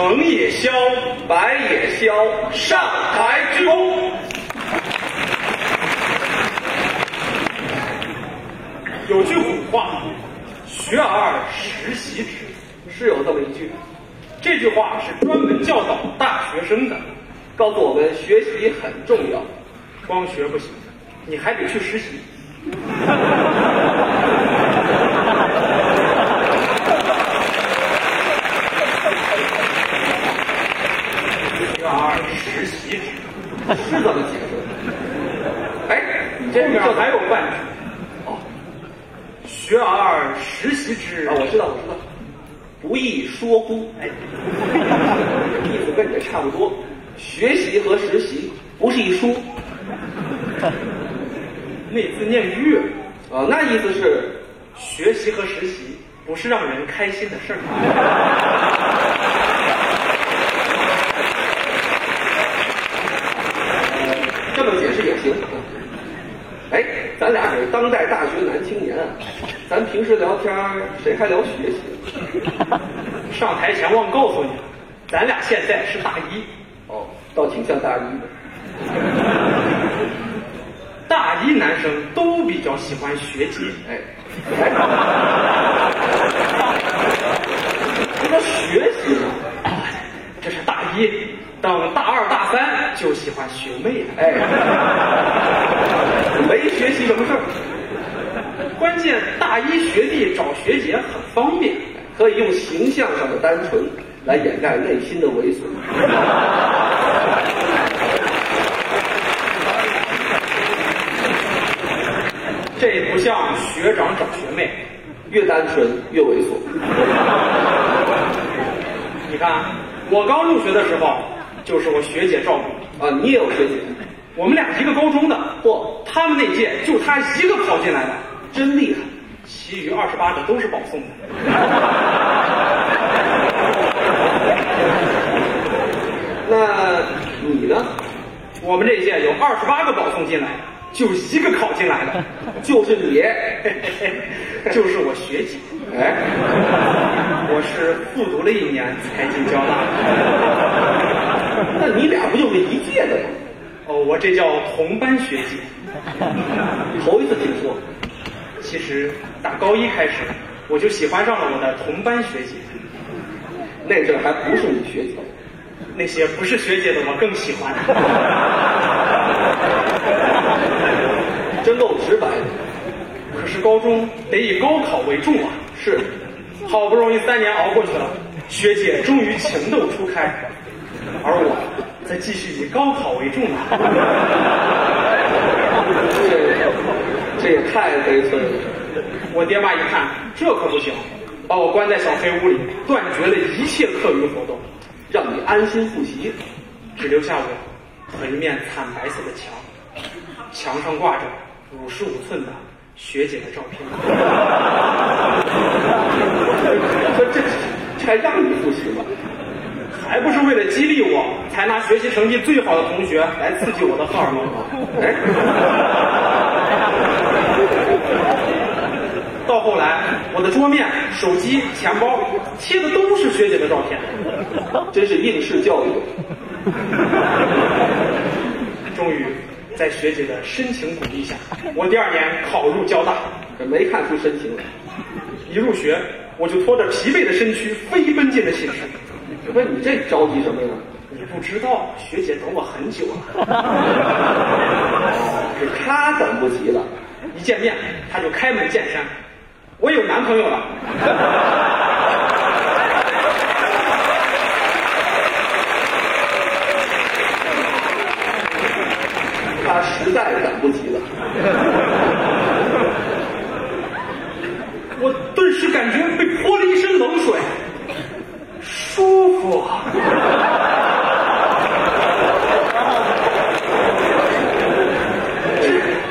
成也萧，白也萧，上台鞠躬。有句古话，“学而时习之”，是有这么一句。这句话是专门教导大学生的，告诉我们学习很重要，光学不行，你还得去实习。学而时习之，是 这么解释。哎，你这后面这还有半句。哦学而时习之啊，我知道，我知道，不亦说乎？哎，意思跟你这差不多。学习和实习不是一书 那字念悦，啊，那意思是学习和实习不是让人开心的事儿。这么解释也行。哎，咱俩是当代大学男青年啊，咱平时聊天谁还聊学习？上台前忘告诉你了，咱俩现在是大一，哦，倒挺像大一的。大一男生都比较喜欢学姐。哎，哎，说学习呢？这是大一，等大二大三就喜欢学妹了。哎，没学习什么事儿，关键大一学弟找学姐很方便，可以用形象上的单纯来掩盖内心的猥琐。这不像学长找学妹。越单纯越猥琐。你看，我刚入学的时候，就是我学姐照顾。啊，你也有学姐，我们俩一个高中的，嚯，他们那届就他一个考进来的，真厉害！其余二十八个都是保送的。那你呢？我们这一届有二十八个保送进来，就一个考进来的，就是你。就是我学姐。哎，我是复读了一年才进交大的。那你俩不就是一届的吗？哦，我这叫同班学姐。头一次听说。其实打高一开始，我就喜欢上了我的同班学姐。那阵还不是你学姐，那些不是学姐的，我更喜欢。真够直白的。可是高中得以高考为重啊！是，好不容易三年熬过去了，学姐终于情窦初开，而我则继续以高考为重啊！这这也太悲催了。我爹妈一看，这可不行，把我关在小黑屋里，断绝了一切课余活动，让你安心复习。只留下我和一面惨白色的墙，墙上挂着五十五寸的学姐的照片。说这这还让你复习吗？还不是为了激励我，才拿学习成绩最好的同学来刺激我的荷尔蒙吗？到后来，我的桌面、手机、钱包贴的都是学姐的照片。真是应试教育。终于，在学姐的深情鼓励下，我第二年考入交大。没看出深情来。一入学，我就拖着疲惫的身躯飞奔进了寝室。不是你这着急什么呀？你不知道，学姐等我很久了。是 他等不及了。一见面，她就开门见山：“我有男朋友了。”他实在是等不及了。我顿时感觉被泼了一身冷水，舒服。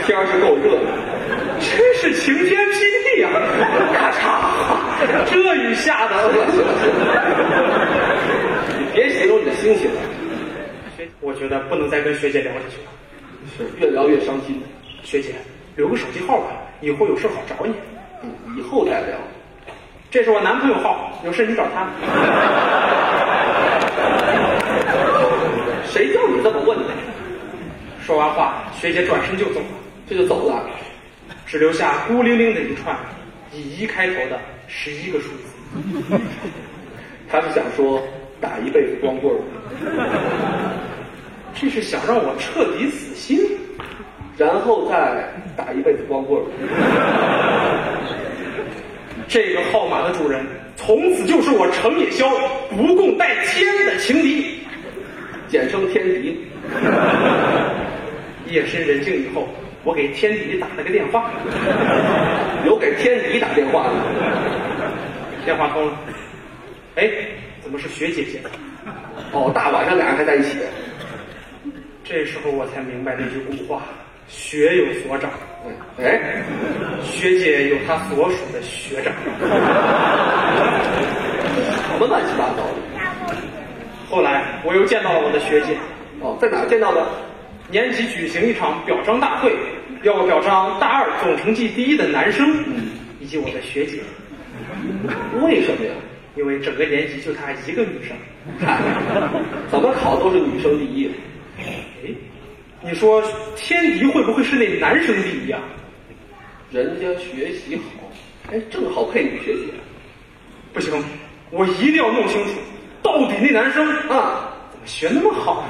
天儿是够热的，真是晴天霹雳呀、咔嚓，这雨下的。你别形容你的心情了，我觉得不能再跟学姐聊下去了。是越聊越伤心。学姐，留个手机号吧，以后有事好找你。以后再聊。这是我男朋友号，有事你找他。谁叫你这么问的？说完话，学姐转身就走了，这就走了。只留下孤零零的一串以一开头的十一个数字。他是想说打一辈子光棍儿，这是想让我彻底死心。然后再打一辈子光棍儿。这个号码的主人，从此就是我程野潇不共戴天的情敌。简称天敌。夜深人静以后，我给天敌打了个电话，有给天敌打电话的，电话通了。哎，怎么是学姐姐？哦，大晚上俩人还在一起，这时候我才明白那句古话：学有所长。哎，学姐有她所属的学长。什么乱七八糟的？后来我又见到了我的学姐，哦，在哪见到的？年级举行一场表彰大会，要我表彰大二总成绩第一的男生，以及我的学姐。为什么呀？因为整个年级就她一个女生。怎么考都是女生第一。哎，你说天敌会不会是那男生第一啊？人家学习好，哎，正好配女学姐。不行，我一定要弄清楚，到底那男生啊，怎么学那么好？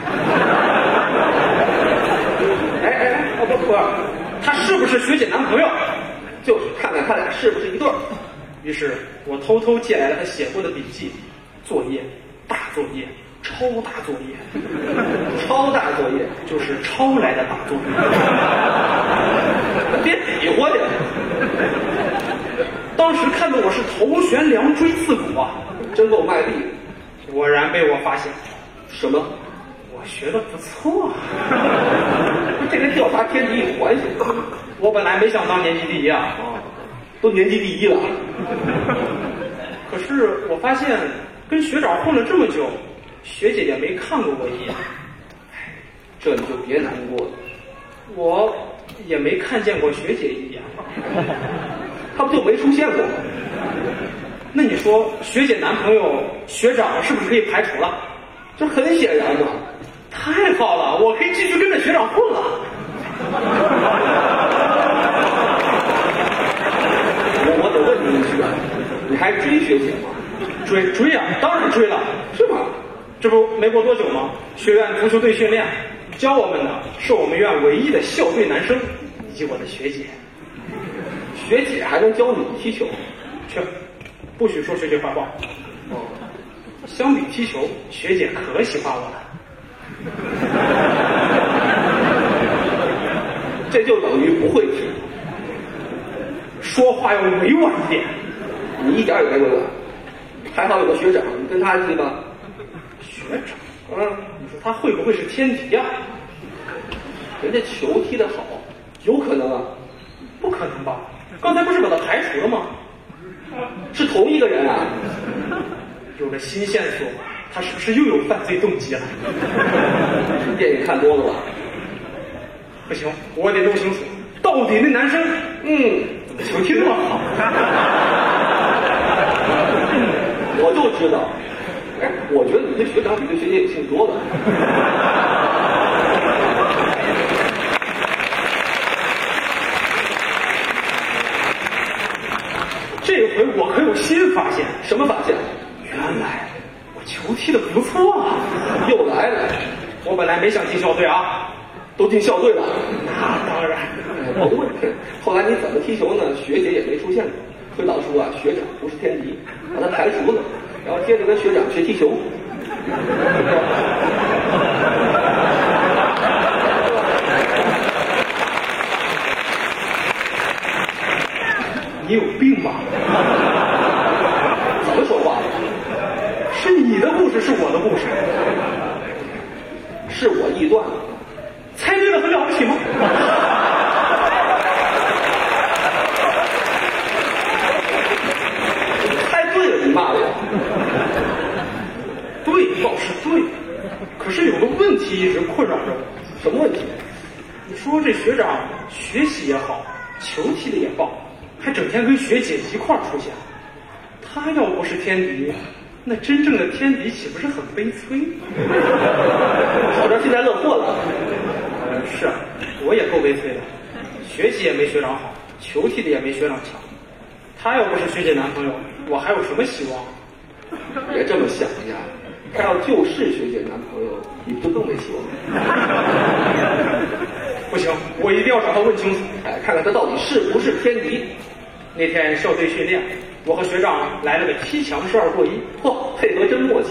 哎 哎哎，哦不不，他是不是学姐男朋友？就是看看他俩是不是一对儿。于是我偷偷借来了他写过的笔记、作业、大作业、超大作业，超大作业就是抄来的大作业。别比划去。当时看得我是头悬梁锥刺股啊，真够卖力。果然被我发现，什么？我学的不错。这跟调查天敌有关系？我本来没想当年级第一啊，都年级第一了。可是我发现跟学长混了这么久，学姐也没看过我一眼。这你就别难过了，我也没看见过学姐一眼。她不就没出现过吗？那你说学姐男朋友学长是不是可以排除了？这很显然嘛。太好了，我可以继续跟着学长混了。我我得问你一句啊，你还追学姐吗？追追啊，当然追了。是吗？这不没过多久吗？学院足球队训练，教我们的是我们院唯一的校队男生，以及我的学姐。学姐还能教你踢球？去，不许说学姐坏话。哦，相比踢球，学姐可喜欢我了。这就等于不会踢。说话要委婉一点。你一点也没委婉。还好有个学长，你跟他踢吧。学长，嗯，你说他会不会是天敌呀、人家球踢得好，有可能啊。不可能吧？刚才不是把他排除了吗？是同一个人啊。有了新线索，他是不是又有犯罪动机了？电影看多了吧？不行，我得弄清楚，到底那男生，嗯，怎么球踢那么好？我就知道。哎，我觉得你对学长比对学姐有兴趣多了。这回我可有新发现，什么发现？踢得不错啊！又来了。我本来没想进校队啊，都进校队了。那当然。哎不对，后来你怎么踢球呢？学姐也没出现过。推导出啊，学长不是天敌，把他排除了，然后接着跟学长学踢球。你有病吧？怎么说话？是你的故事，是我的故事，是我臆断了。猜对了很了不起吗？猜对了，你骂我。对，倒是对，可是有个问题一直困扰着我。什么问题？你说这学长学习也好，球踢的也棒，还整天跟学姐一块儿出现，那真正的天敌岂不是很悲催？小张现在乐祸了。呃，是啊，我也够悲催的，学习也没学长好，球踢的也没学长强。他要不是学姐男朋友，我还有什么希望？别这么想呀，他要就是学姐男朋友，你不更没希望？不行，我一定要找他问清楚。哎，看看他到底是不是天敌。那天校队训练，我和学长来了个踢墙式二过一，嚯，配合真默契。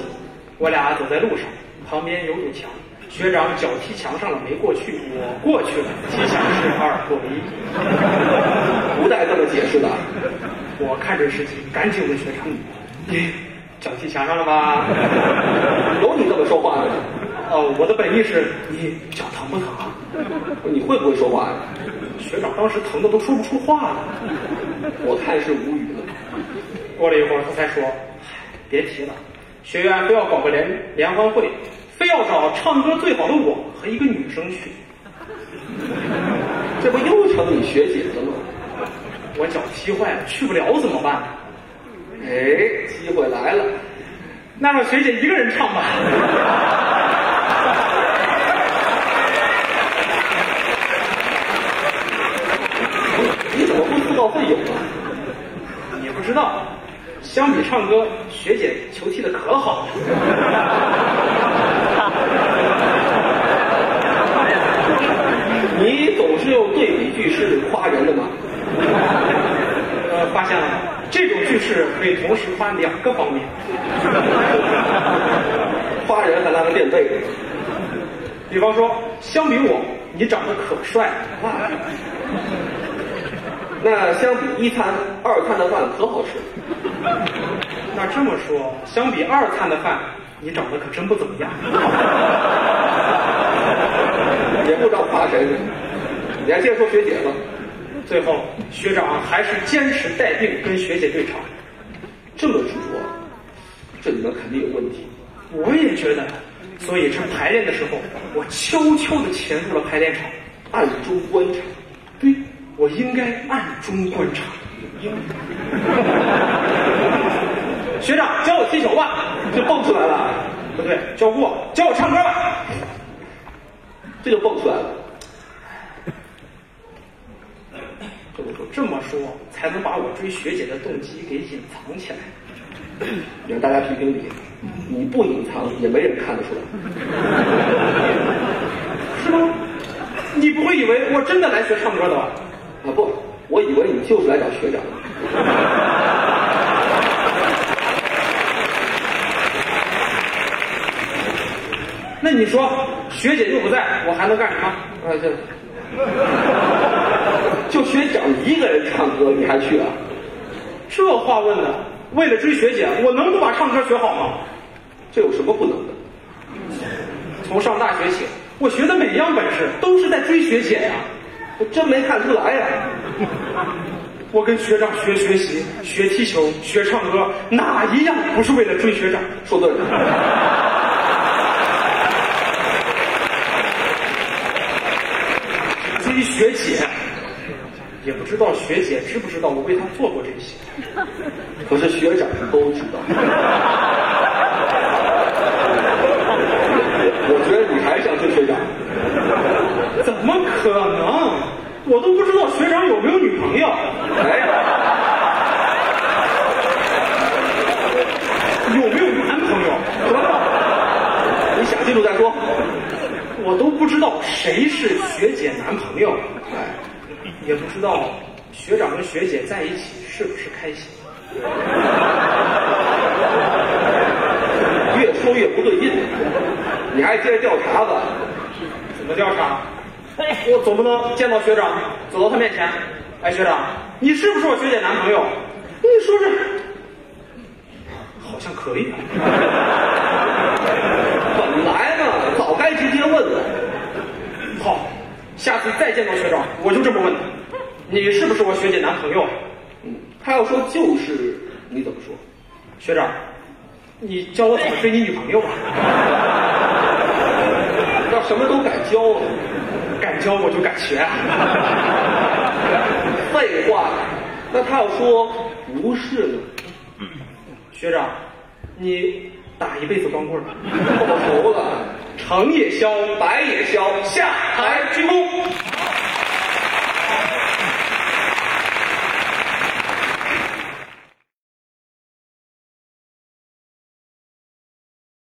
我俩走在路上，旁边有堵墙，学长脚踢墙上了没过去，我过去了，踢墙式二过一。不带这么解释的。我看准时机，赶紧问学长：“你脚踢墙上了吗？”有你这么说话的？哦，我的本意是你脚疼不疼啊？你会不会说话呀？学长当时疼的都说不出话了。我看是无语了。过了一会儿，他才说：“别提了，学院非要搞个联联欢会，非要找唱歌最好的我和一个女生去。这不又成你学姐了吗？我脚踢坏了，去不了怎么办？哎，机会来了，那让学姐一个人唱吧。你怎么不自告奋勇啊？你不知道，相比唱歌，学姐球踢的可好了。你总是用对比句式夸人的嘛？呃，发现了，这种句式可以同时夸两个方面。夸人还拉个垫背的。比方说，相比我，你长得可帅了。那相比一餐，二餐的饭可好吃。那这么说，相比二餐的饭，你长得可真不怎么样。也不知道夸谁呢。你还接着说学姐吧。最后，学长还是坚持带病跟学姐对场。这么执着，这里面肯定有问题。我也觉得，所以趁排练的时候，我悄悄地潜入了排练场，暗中观察。我应该暗中观察。学长教我踢球吧，就蹦出来了。不对，教过，教我唱歌吧，这就蹦出来了。这么说，这么说才能把我追学姐的动机给隐藏起来。你让大家评评理，你不隐藏也没人看得出来，是吗？你不会以为我真的来学唱歌的吧？啊不，我以为你就是来找学长的。那你说，学姐又不在，我还能干什么？啊这，就学长一个人唱歌，你还去啊？这话问的，为了追学姐，我能不把唱歌学好吗？这有什么不能的？从上大学起，我学的每一样本事都是在追学姐呀。我真没看出来呀。我跟学长学学习、学踢球、学唱歌，哪一样不是为了追学长？说对了，追学姐，也不知道学姐知不知道我为她做过这些。可是学长都知道。我觉得你还想追学长？怎么可能？我都不知道学长有没有女朋友。哎，有没有男朋友？你想清楚再说。我都不知道谁是学姐男朋友，哎，也不知道学长跟学姐在一起是不是开心。越说越不对劲，你还接着调查吧？怎么调查？哎 我总不能见到学长走到他面前，哎，学长，你是不是我学姐男朋友？你说这好像可以。本来嘛，早该直接问了。好，下次再见到学长，我就这么问他：你是不是我学姐男朋友？嗯，他要说就是，你怎么说？学长，你教我怎么追你女朋友吧。要什么都敢教？敢教我就敢学啊。废话，那他要说不是呢？学长，你打一辈子光棍儿，报仇了，成也萧，白也消，下台鞠躬。